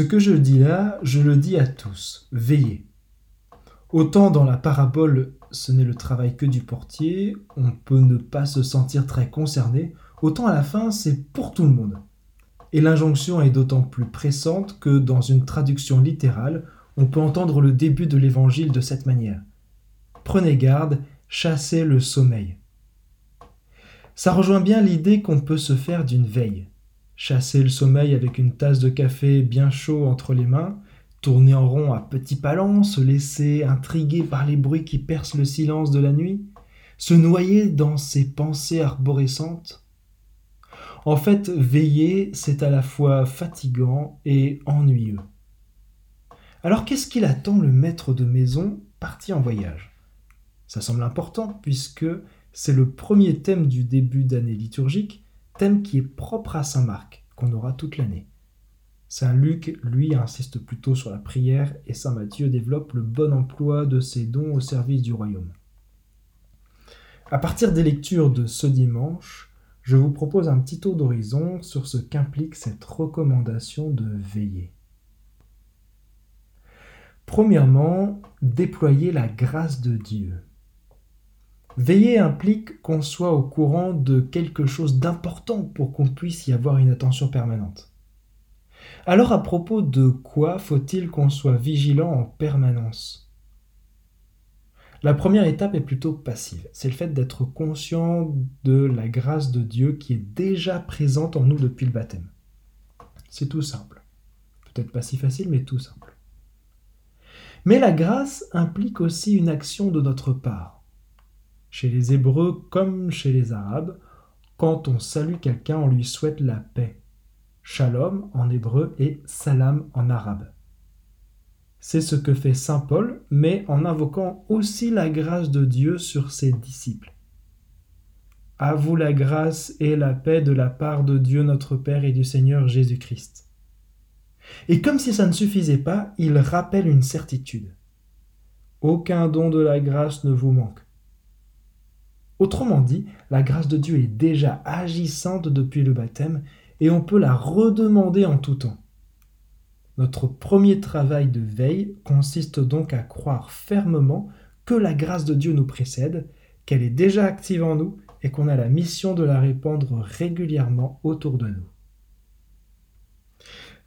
Ce que je dis là, je le dis à tous, veillez. Autant dans la parabole, ce n'est le travail que du portier, on peut ne pas se sentir très concerné, autant à la fin, c'est pour tout le monde. Et l'injonction est d'autant plus pressante que dans une traduction littérale, on peut entendre le début de l'évangile de cette manière. Prenez garde, chassez le sommeil. Ça rejoint bien l'idée qu'on peut se faire d'une veille. Chasser le sommeil avec une tasse de café bien chaud entre les mains, tourner en rond à petits palans, se laisser intriguer par les bruits qui percent le silence de la nuit, se noyer dans ses pensées arborescentes. En fait, veiller, c'est à la fois fatigant et ennuyeux. Alors qu'est-ce qu'il attend le maître de maison parti en voyage? Ça semble important puisque c'est le premier thème du début d'année liturgique, qui est propre à Saint Marc, qu'on aura toute l'année. Saint Luc, lui, insiste plutôt sur la prière et Saint Matthieu développe le bon emploi de ses dons au service du royaume. À partir des lectures de ce dimanche, je vous propose un petit tour d'horizon sur ce qu'implique cette recommandation de veiller. Premièrement, déployer la grâce de Dieu. Veiller implique qu'on soit au courant de quelque chose d'important pour qu'on puisse y avoir une attention permanente. Alors à propos de quoi faut-il qu'on soit vigilant en permanence? La première étape est plutôt passive, c'est le fait d'être conscient de la grâce de Dieu qui est déjà présente en nous depuis le baptême. C'est tout simple. Peut-être pas si facile, mais tout simple. Mais la grâce implique aussi une action de notre part. Chez les Hébreux comme chez les Arabes, quand on salue quelqu'un, on lui souhaite la paix. Shalom en hébreu et salam en arabe. C'est ce que fait Saint Paul, mais en invoquant aussi la grâce de Dieu sur ses disciples. À vous la grâce et la paix de la part de Dieu notre Père et du Seigneur Jésus-Christ. Et comme si ça ne suffisait pas, il rappelle une certitude. Aucun don de la grâce ne vous manque. Autrement dit, la grâce de Dieu est déjà agissante depuis le baptême et on peut la redemander en tout temps. Notre premier travail de veille consiste donc à croire fermement que la grâce de Dieu nous précède, qu'elle est déjà active en nous et qu'on a la mission de la répandre régulièrement autour de nous.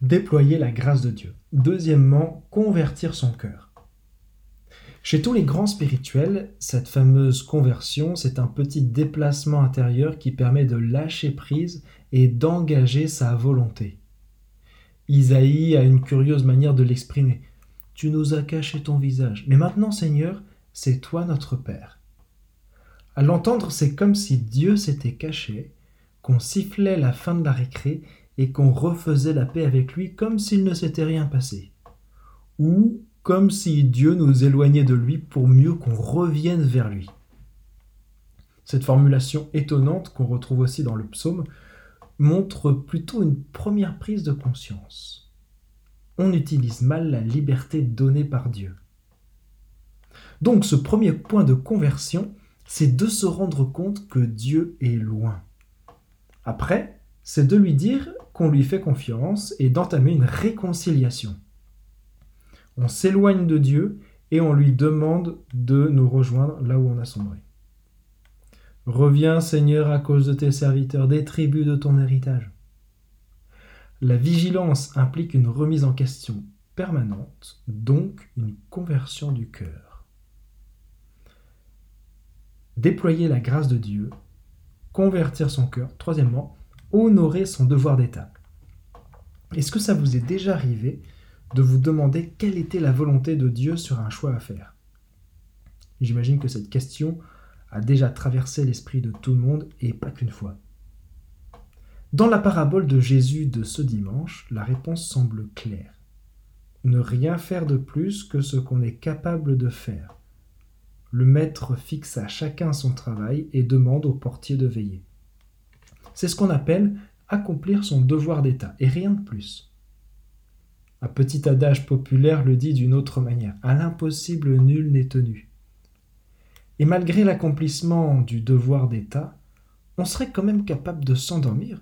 Déployer la grâce de Dieu. Deuxièmement, convertir son cœur. Chez tous les grands spirituels, cette fameuse conversion, c'est un petit déplacement intérieur qui permet de lâcher prise et d'engager sa volonté. Isaïe a une curieuse manière de l'exprimer. Tu nous as caché ton visage, mais maintenant, Seigneur, c'est toi notre Père. À l'entendre, c'est comme si Dieu s'était caché, qu'on sifflait la fin de la récré et qu'on refaisait la paix avec lui comme s'il ne s'était rien passé. Ou comme si Dieu nous éloignait de lui pour mieux qu'on revienne vers lui. Cette formulation étonnante qu'on retrouve aussi dans le psaume montre plutôt une première prise de conscience. On utilise mal la liberté donnée par Dieu. Donc ce premier point de conversion, c'est de se rendre compte que Dieu est loin. Après, c'est de lui dire qu'on lui fait confiance et d'entamer une réconciliation on s'éloigne de Dieu et on lui demande de nous rejoindre là où on a sombré. Reviens Seigneur à cause de tes serviteurs, des tribus de ton héritage. La vigilance implique une remise en question permanente, donc une conversion du cœur. Déployer la grâce de Dieu, convertir son cœur, troisièmement, honorer son devoir d'État. Est-ce que ça vous est déjà arrivé de vous demander quelle était la volonté de Dieu sur un choix à faire. J'imagine que cette question a déjà traversé l'esprit de tout le monde et pas qu'une fois. Dans la parabole de Jésus de ce dimanche, la réponse semble claire. Ne rien faire de plus que ce qu'on est capable de faire. Le maître fixe à chacun son travail et demande au portier de veiller. C'est ce qu'on appelle accomplir son devoir d'État, et rien de plus. Un petit adage populaire le dit d'une autre manière. À l'impossible, nul n'est tenu. Et malgré l'accomplissement du devoir d'État, on serait quand même capable de s'endormir,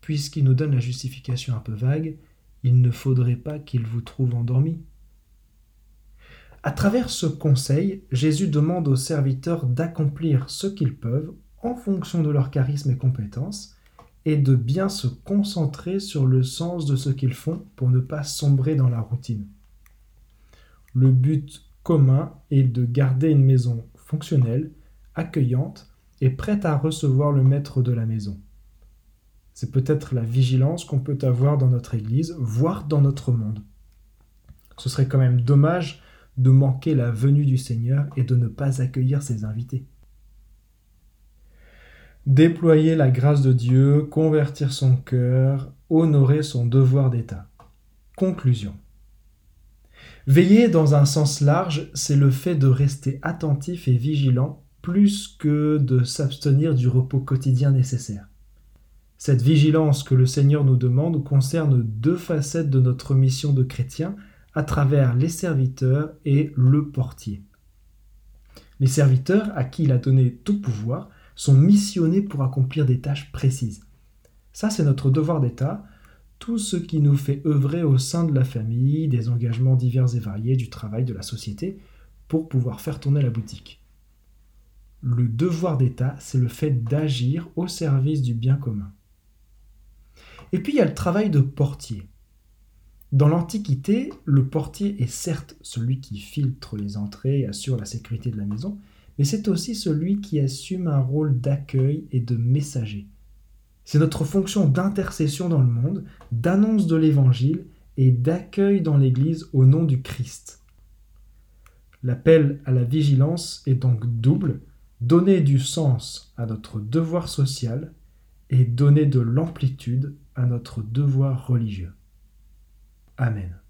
puisqu'il nous donne la justification un peu vague. il ne faudrait pas qu'ils vous trouvent endormis. À travers ce conseil, Jésus demande aux serviteurs d'accomplir ce qu'ils peuvent en fonction de leur charisme et compétences, et de bien se concentrer sur le sens de ce qu'ils font pour ne pas sombrer dans la routine. Le but commun est de garder une maison fonctionnelle, accueillante et prête à recevoir le maître de la maison. C'est peut-être la vigilance qu'on peut avoir dans notre Église, voire dans notre monde. Ce serait quand même dommage de manquer la venue du Seigneur et de ne pas accueillir ses invités. Déployer la grâce de Dieu, convertir son cœur, honorer son devoir d'État. Conclusion. Veiller dans un sens large, c'est le fait de rester attentif et vigilant plus que de s'abstenir du repos quotidien nécessaire. Cette vigilance que le Seigneur nous demande concerne deux facettes de notre mission de chrétien à travers les serviteurs et le portier. Les serviteurs, à qui il a donné tout pouvoir, sont missionnés pour accomplir des tâches précises. Ça, c'est notre devoir d'État, tout ce qui nous fait œuvrer au sein de la famille, des engagements divers et variés, du travail, de la société, pour pouvoir faire tourner la boutique. Le devoir d'État, c'est le fait d'agir au service du bien commun. Et puis il y a le travail de portier. Dans l'Antiquité, le portier est certes celui qui filtre les entrées et assure la sécurité de la maison, mais c'est aussi celui qui assume un rôle d'accueil et de messager. C'est notre fonction d'intercession dans le monde, d'annonce de l'Évangile et d'accueil dans l'Église au nom du Christ. L'appel à la vigilance est donc double, donner du sens à notre devoir social et donner de l'amplitude à notre devoir religieux. Amen.